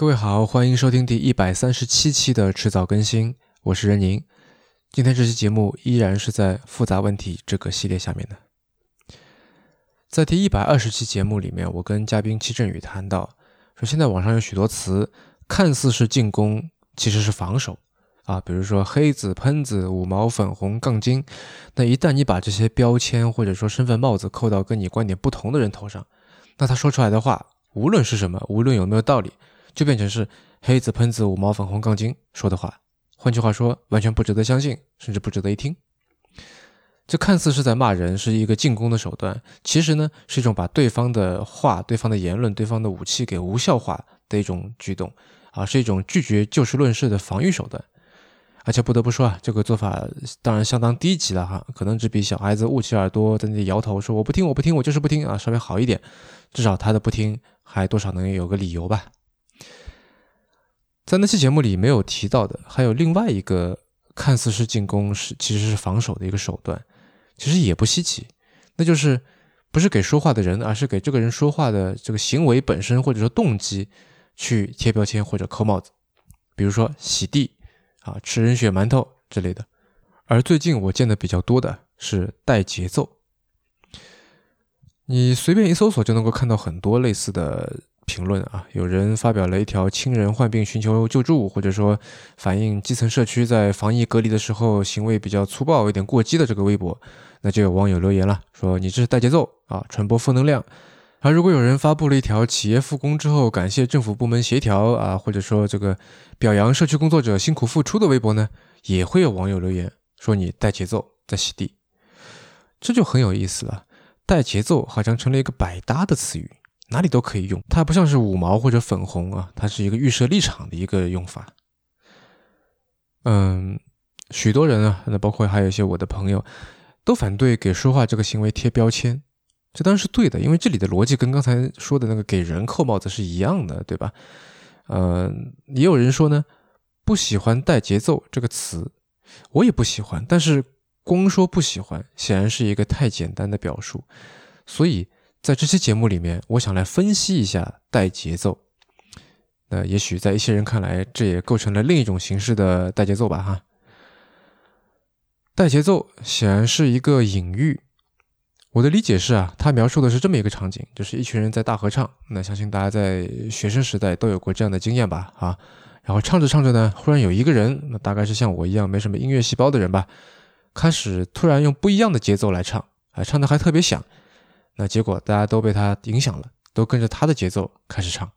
各位好，欢迎收听第一百三十七期的迟早更新，我是任宁。今天这期节目依然是在复杂问题这个系列下面的。在第一百二十期节目里面，我跟嘉宾戚振宇谈到，说现在网上有许多词，看似是进攻，其实是防守啊，比如说黑子、喷子、五毛、粉红、杠精。那一旦你把这些标签或者说身份帽子扣到跟你观点不同的人头上，那他说出来的话，无论是什么，无论有没有道理。就变成是黑子喷子五毛粉红杠精说的话，换句话说，完全不值得相信，甚至不值得一听。这看似是在骂人，是一个进攻的手段，其实呢是一种把对方的话、对方的言论、对方的武器给无效化的一种举动啊，是一种拒绝就事论事的防御手段。而且不得不说啊，这个做法当然相当低级了哈，可能只比小孩子捂起耳朵在那里摇头说我不听我不听我就是不听啊稍微好一点，至少他的不听还多少能有个理由吧。在那期节目里没有提到的，还有另外一个看似是进攻，是其实是防守的一个手段，其实也不稀奇，那就是不是给说话的人，而是给这个人说话的这个行为本身或者说动机去贴标签或者扣帽子，比如说洗地啊、吃人血馒头之类的。而最近我见的比较多的是带节奏，你随便一搜索就能够看到很多类似的。评论啊，有人发表了一条亲人患病寻求救助，或者说反映基层社区在防疫隔离的时候行为比较粗暴、有点过激的这个微博，那就有网友留言了，说你这是带节奏啊，传播负能量。而如果有人发布了一条企业复工之后感谢政府部门协调啊，或者说这个表扬社区工作者辛苦付出的微博呢，也会有网友留言说你带节奏在洗地，这就很有意思了，带节奏好像成了一个百搭的词语。哪里都可以用，它不像是五毛或者粉红啊，它是一个预设立场的一个用法。嗯，许多人啊，那包括还有一些我的朋友，都反对给说话这个行为贴标签，这当然是对的，因为这里的逻辑跟刚才说的那个给人扣帽子是一样的，对吧？嗯，也有人说呢，不喜欢带节奏这个词，我也不喜欢，但是光说不喜欢，显然是一个太简单的表述，所以。在这期节目里面，我想来分析一下带节奏。那也许在一些人看来，这也构成了另一种形式的带节奏吧？哈，带节奏显然是一个隐喻。我的理解是啊，它描述的是这么一个场景，就是一群人在大合唱。那相信大家在学生时代都有过这样的经验吧？啊，然后唱着唱着呢，忽然有一个人，那大概是像我一样没什么音乐细胞的人吧，开始突然用不一样的节奏来唱，啊，唱的还特别响。那结果大家都被他影响了，都跟着他的节奏开始唱。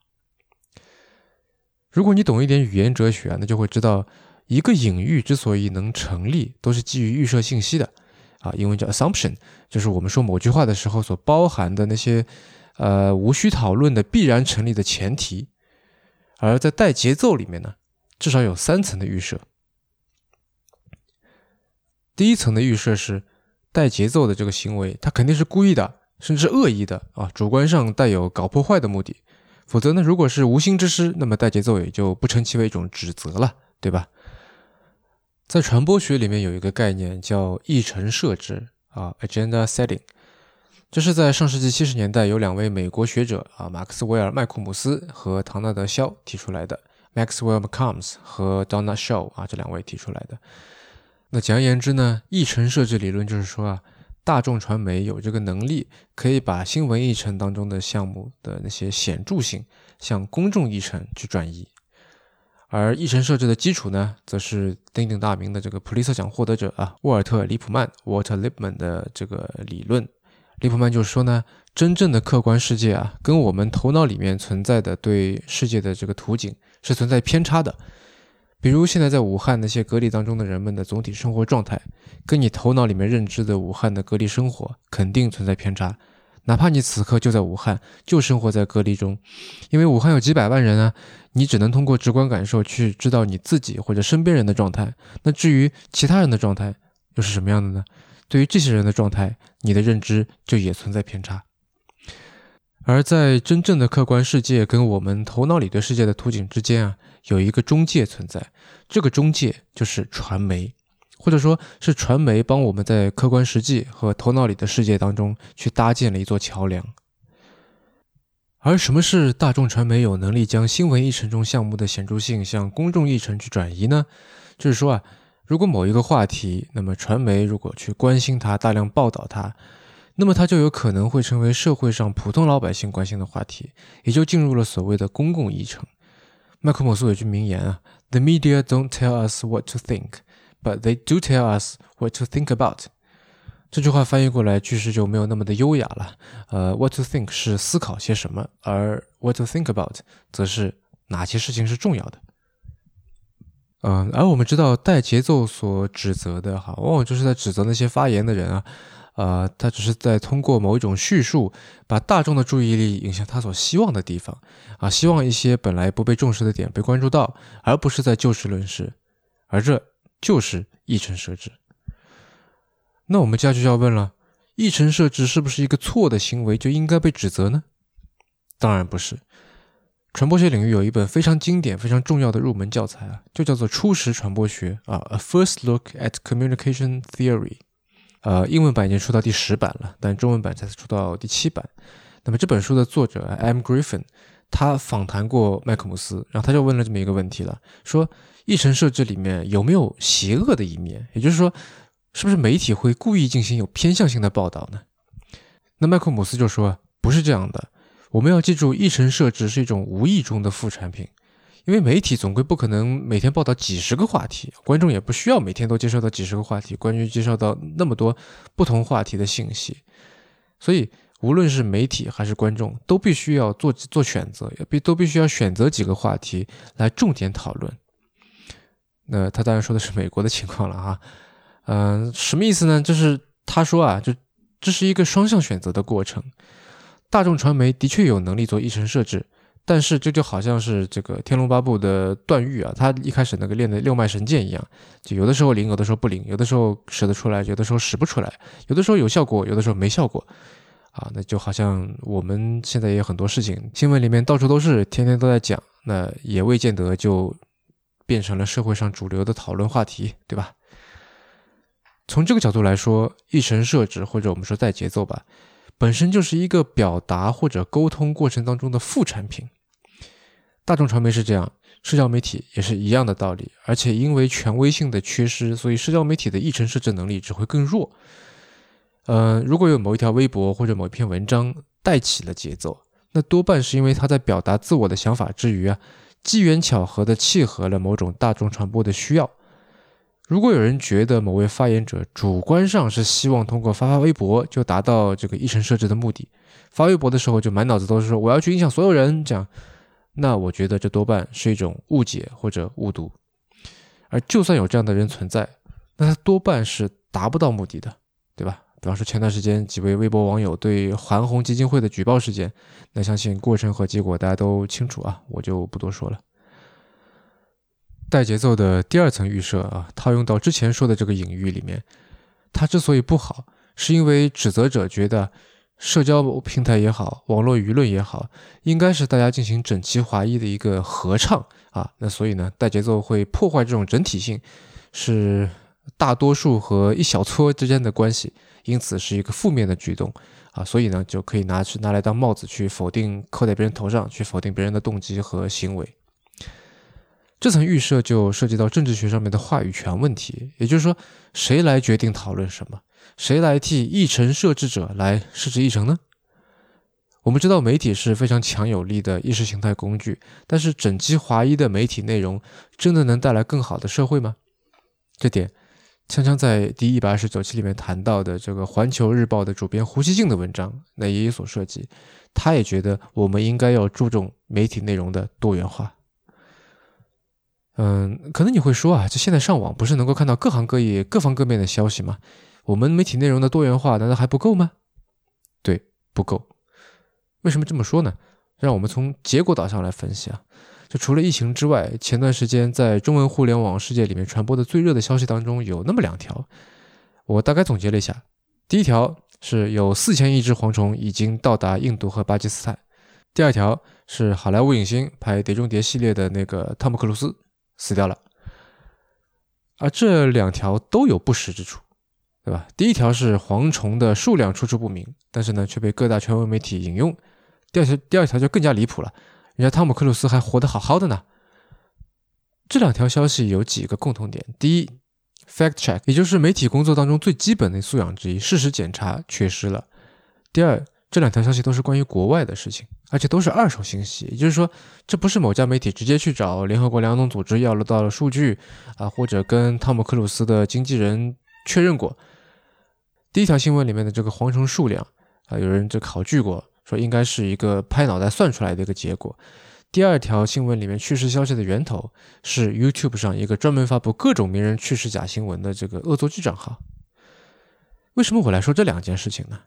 如果你懂一点语言哲学啊，那就会知道，一个隐喻之所以能成立，都是基于预设信息的啊，英文叫 assumption，就是我们说某句话的时候所包含的那些呃无需讨论的必然成立的前提。而在带节奏里面呢，至少有三层的预设。第一层的预设是带节奏的这个行为，他肯定是故意的。甚至恶意的啊，主观上带有搞破坏的目的，否则呢，如果是无心之失，那么带节奏也就不称其为一种指责了，对吧？在传播学里面有一个概念叫议程设置啊，agenda setting，这是在上世纪七十年代有两位美国学者啊，马克思韦尔·麦库姆斯和唐纳德·肖提出来的，Maxwell McCombs 和 Donald Shaw 啊这两位提出来的。那简而言之呢，议程设置理论就是说啊。大众传媒有这个能力，可以把新闻议程当中的项目的那些显著性向公众议程去转移，而议程设置的基础呢，则是鼎鼎大名的这个普利策奖获得者啊，沃尔特·里普曼 （Walter Lippmann） 的这个理论。里普曼就是说呢，真正的客观世界啊，跟我们头脑里面存在的对世界的这个图景是存在偏差的。比如现在在武汉那些隔离当中的人们的总体生活状态，跟你头脑里面认知的武汉的隔离生活肯定存在偏差。哪怕你此刻就在武汉，就生活在隔离中，因为武汉有几百万人啊，你只能通过直观感受去知道你自己或者身边人的状态。那至于其他人的状态又是什么样的呢？对于这些人的状态，你的认知就也存在偏差。而在真正的客观世界跟我们头脑里对世界的图景之间啊。有一个中介存在，这个中介就是传媒，或者说是传媒帮我们在客观实际和头脑里的世界当中去搭建了一座桥梁。而什么是大众传媒有能力将新闻议程中项目的显著性向公众议程去转移呢？就是说啊，如果某一个话题，那么传媒如果去关心它，大量报道它，那么它就有可能会成为社会上普通老百姓关心的话题，也就进入了所谓的公共议程。麦克姆斯有句名言啊：“The media don't tell us what to think, but they do tell us what to think about。”这句话翻译过来句式就没有那么的优雅了。呃，what to think 是思考些什么，而 what to think about 则是哪些事情是重要的。嗯，而我们知道带节奏所指责的哈，往往就是在指责那些发言的人啊，呃，他只是在通过某一种叙述，把大众的注意力引向他所希望的地方啊，希望一些本来不被重视的点被关注到，而不是在就事论事，而这就是议程设置。那我们家就要问了：议程设置是不是一个错的行为，就应该被指责呢？当然不是。传播学领域有一本非常经典、非常重要的入门教材啊，就叫做《初识传播学》啊，《A First Look at Communication Theory》。呃，英文版已经出到第十版了，但中文版才出到第七版。那么这本书的作者 M. Griffin，他访谈过麦克姆斯，然后他就问了这么一个问题了：说议程设置里面有没有邪恶的一面？也就是说。是不是媒体会故意进行有偏向性的报道呢？那麦克姆斯就说不是这样的。我们要记住，议程设置是一种无意中的副产品，因为媒体总归不可能每天报道几十个话题，观众也不需要每天都接受到几十个话题，关于接受到那么多不同话题的信息。所以，无论是媒体还是观众，都必须要做做选择，也必都必须要选择几个话题来重点讨论。那他当然说的是美国的情况了哈。嗯，什么意思呢？就是他说啊，就这是一个双向选择的过程。大众传媒的确有能力做议程设置，但是这就好像是这个《天龙八部》的段誉啊，他一开始那个练的六脉神剑一样，就有的时候灵，有的时候不灵，有的时候使得出来，有的时候使不出来，有的时候有效果，有的时候没效果。啊，那就好像我们现在也有很多事情，新闻里面到处都是，天天都在讲，那也未见得就变成了社会上主流的讨论话题，对吧？从这个角度来说，一神设置或者我们说带节奏吧，本身就是一个表达或者沟通过程当中的副产品。大众传媒是这样，社交媒体也是一样的道理。而且因为权威性的缺失，所以社交媒体的议程设置能力只会更弱。呃，如果有某一条微博或者某一篇文章带起了节奏，那多半是因为他在表达自我的想法之余啊，机缘巧合的契合了某种大众传播的需要。如果有人觉得某位发言者主观上是希望通过发发微博就达到这个议程设置的目的，发微博的时候就满脑子都是说我要去影响所有人这样，那我觉得这多半是一种误解或者误读。而就算有这样的人存在，那他多半是达不到目的的，对吧？比方说前段时间几位微博网友对韩红基金会的举报事件，那相信过程和结果大家都清楚啊，我就不多说了。带节奏的第二层预设啊，套用到之前说的这个隐喻里面，它之所以不好，是因为指责者觉得社交平台也好，网络舆论也好，应该是大家进行整齐划一的一个合唱啊。那所以呢，带节奏会破坏这种整体性，是大多数和一小撮之间的关系，因此是一个负面的举动啊。所以呢，就可以拿去拿来当帽子去否定，扣在别人头上去否定别人的动机和行为。这层预设就涉及到政治学上面的话语权问题，也就是说，谁来决定讨论什么？谁来替议程设置者来设置议程呢？我们知道媒体是非常强有力的意识形态工具，但是整齐划一的媒体内容真的能带来更好的社会吗？这点，锵锵在第一百二十九期里面谈到的这个《环球日报》的主编胡锡进的文章，那也有所涉及。他也觉得我们应该要注重媒体内容的多元化。嗯，可能你会说啊，这现在上网不是能够看到各行各业、各方各面的消息吗？我们媒体内容的多元化难道还不够吗？对，不够。为什么这么说呢？让我们从结果导向来分析啊。就除了疫情之外，前段时间在中文互联网世界里面传播的最热的消息当中有那么两条，我大概总结了一下。第一条是有四千亿只蝗虫已经到达印度和巴基斯坦。第二条是好莱坞影星拍《碟中谍》系列的那个汤姆克鲁斯。死掉了，而这两条都有不实之处，对吧？第一条是蝗虫的数量出处不明，但是呢却被各大权威媒体引用；第二条第二条就更加离谱了，人家汤姆克鲁斯还活得好好的呢。这两条消息有几个共同点：第一，fact check，也就是媒体工作当中最基本的素养之一，事实检查缺失了；第二，这两条消息都是关于国外的事情，而且都是二手信息，也就是说，这不是某家媒体直接去找联合国粮农组织要了到了数据啊，或者跟汤姆克鲁斯的经纪人确认过。第一条新闻里面的这个蝗虫数量啊，有人这考据过，说应该是一个拍脑袋算出来的一个结果。第二条新闻里面去世消息的源头是 YouTube 上一个专门发布各种名人去世假新闻的这个恶作剧账号。为什么我来说这两件事情呢？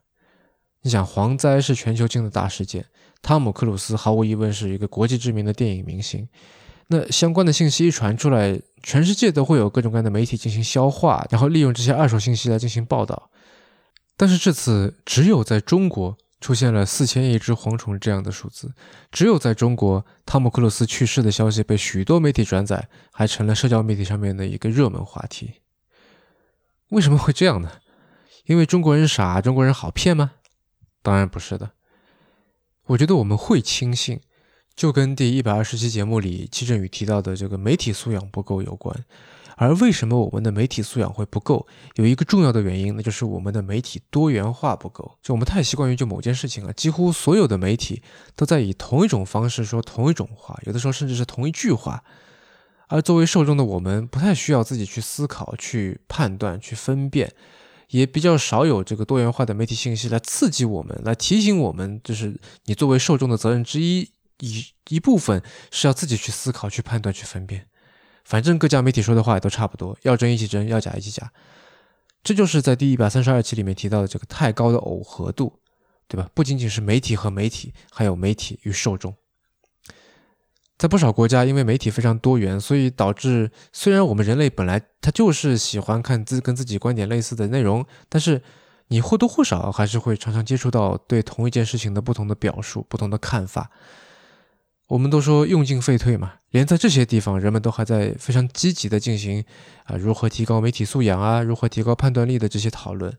你想，蝗灾是全球性的大事件，汤姆克鲁斯毫无疑问是一个国际知名的电影明星。那相关的信息一传出来，全世界都会有各种各样的媒体进行消化，然后利用这些二手信息来进行报道。但是这次只有在中国。出现了四千亿只蝗虫这样的数字，只有在中国，汤姆克鲁斯去世的消息被许多媒体转载，还成了社交媒体上面的一个热门话题。为什么会这样呢？因为中国人傻，中国人好骗吗？当然不是的。我觉得我们会轻信，就跟第一百二十期节目里季振宇提到的这个媒体素养不够有关。而为什么我们的媒体素养会不够？有一个重要的原因，那就是我们的媒体多元化不够。就我们太习惯于就某件事情啊，几乎所有的媒体都在以同一种方式说同一种话，有的时候甚至是同一句话。而作为受众的我们，不太需要自己去思考、去判断、去分辨，也比较少有这个多元化的媒体信息来刺激我们，来提醒我们，就是你作为受众的责任之一，一一部分是要自己去思考、去判断、去分辨。反正各家媒体说的话也都差不多，要真一起真，要假一起假，这就是在第一百三十二期里面提到的这个太高的耦合度，对吧？不仅仅是媒体和媒体，还有媒体与受众。在不少国家，因为媒体非常多元，所以导致虽然我们人类本来他就是喜欢看自跟自己观点类似的内容，但是你或多或少还是会常常接触到对同一件事情的不同的表述、不同的看法。我们都说用进废退嘛，连在这些地方，人们都还在非常积极的进行啊，如何提高媒体素养啊，如何提高判断力的这些讨论。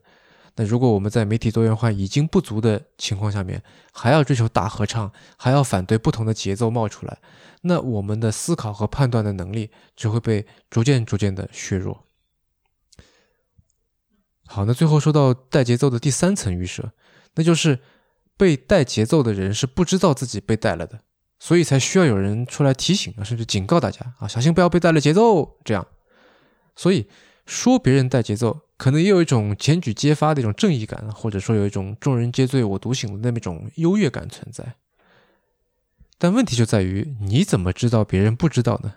那如果我们在媒体多元化已经不足的情况下面，还要追求大合唱，还要反对不同的节奏冒出来，那我们的思考和判断的能力只会被逐渐逐渐的削弱。好，那最后说到带节奏的第三层预设，那就是被带节奏的人是不知道自己被带了的。所以才需要有人出来提醒啊，甚至警告大家啊，小心不要被带了节奏。这样，所以说别人带节奏，可能也有一种检举揭发的一种正义感，或者说有一种众人皆醉我独醒的那么一种优越感存在。但问题就在于，你怎么知道别人不知道呢？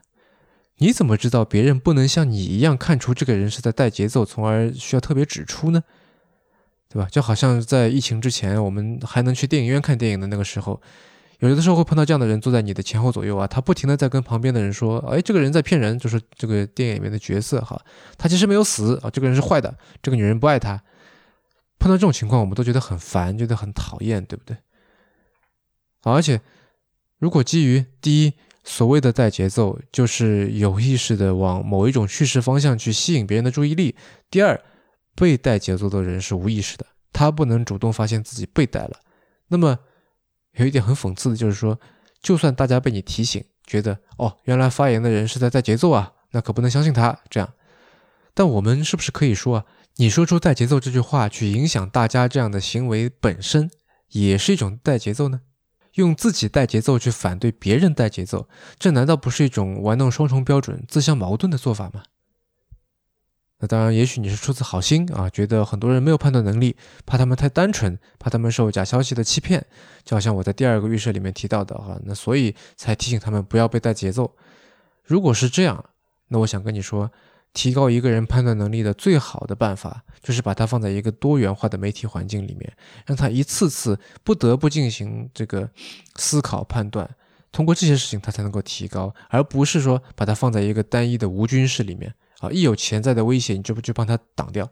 你怎么知道别人不能像你一样看出这个人是在带节奏，从而需要特别指出呢？对吧？就好像在疫情之前，我们还能去电影院看电影的那个时候。有的时候会碰到这样的人坐在你的前后左右啊，他不停的在跟旁边的人说，哎，这个人在骗人，就是这个电影里面的角色哈，他其实没有死啊，这个人是坏的，这个女人不爱他。碰到这种情况，我们都觉得很烦，觉得很讨厌，对不对？而且，如果基于第一，所谓的带节奏，就是有意识的往某一种叙事方向去吸引别人的注意力；第二，被带节奏的人是无意识的，他不能主动发现自己被带了，那么。有一点很讽刺的就是说，就算大家被你提醒，觉得哦，原来发言的人是在带节奏啊，那可不能相信他这样。但我们是不是可以说啊，你说出带节奏这句话去影响大家这样的行为本身，也是一种带节奏呢？用自己带节奏去反对别人带节奏，这难道不是一种玩弄双重标准、自相矛盾的做法吗？那当然，也许你是出自好心啊，觉得很多人没有判断能力，怕他们太单纯，怕他们受假消息的欺骗，就好像我在第二个预设里面提到的哈，那所以才提醒他们不要被带节奏。如果是这样，那我想跟你说，提高一个人判断能力的最好的办法，就是把他放在一个多元化的媒体环境里面，让他一次次不得不进行这个思考判断，通过这些事情他才能够提高，而不是说把他放在一个单一的无菌室里面。啊，一有潜在的威胁，你就不去帮他挡掉。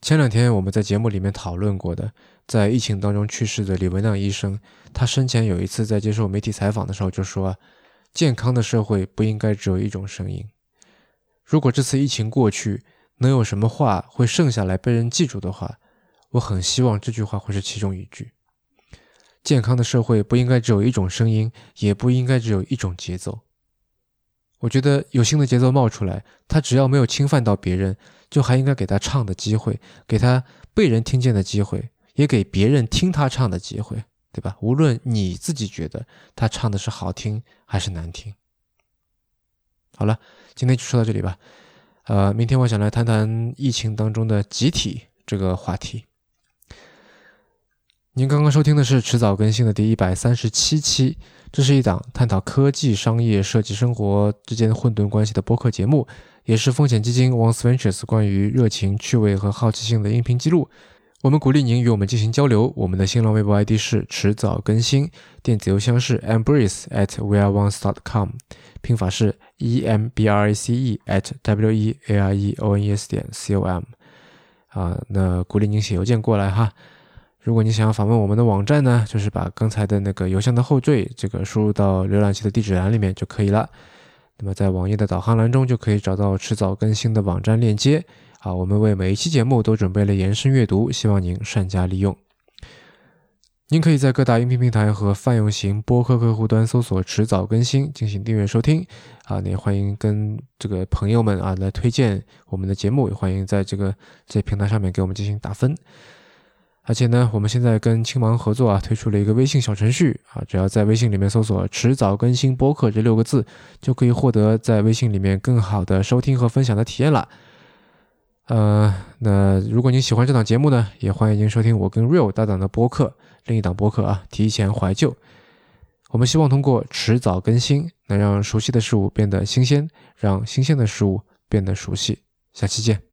前两天我们在节目里面讨论过的，在疫情当中去世的李文亮医生，他生前有一次在接受媒体采访的时候就说：“健康的社会不应该只有一种声音。”如果这次疫情过去，能有什么话会剩下来被人记住的话，我很希望这句话会是其中一句。健康的社会不应该只有一种声音，也不应该只有一种节奏。我觉得有新的节奏冒出来，他只要没有侵犯到别人，就还应该给他唱的机会，给他被人听见的机会，也给别人听他唱的机会，对吧？无论你自己觉得他唱的是好听还是难听。好了，今天就说到这里吧。呃，明天我想来谈谈疫情当中的集体这个话题。您刚刚收听的是迟早更新的第一百三十七期。这是一档探讨科技、商业、设计、生活之间混沌关系的播客节目，也是风险基金 One Ventures 关于热情、趣味和好奇心的音频记录。我们鼓励您与我们进行交流。我们的新浪微博 ID 是迟早更新，电子邮箱是 embrace at weareones.com，拼法是 e m b r a c e at w e a r e o n e s 点 c o m。啊，那鼓励您写邮件过来哈。如果你想要访问我们的网站呢，就是把刚才的那个邮箱的后缀这个输入到浏览器的地址栏里面就可以了。那么在网页的导航栏中就可以找到迟早更新的网站链接。啊，我们为每一期节目都准备了延伸阅读，希望您善加利用。您可以在各大音频平台和泛用型播客客户端搜索“迟早更新”进行订阅收听。啊，也欢迎跟这个朋友们啊来推荐我们的节目，也欢迎在这个这平台上面给我们进行打分。而且呢，我们现在跟青芒合作啊，推出了一个微信小程序啊，只要在微信里面搜索“迟早更新播客”这六个字，就可以获得在微信里面更好的收听和分享的体验了。呃，那如果您喜欢这档节目呢，也欢迎您收听我跟 Real 搭档的播客，另一档播客啊，提前怀旧。我们希望通过迟早更新，能让熟悉的事物变得新鲜，让新鲜的事物变得熟悉。下期见。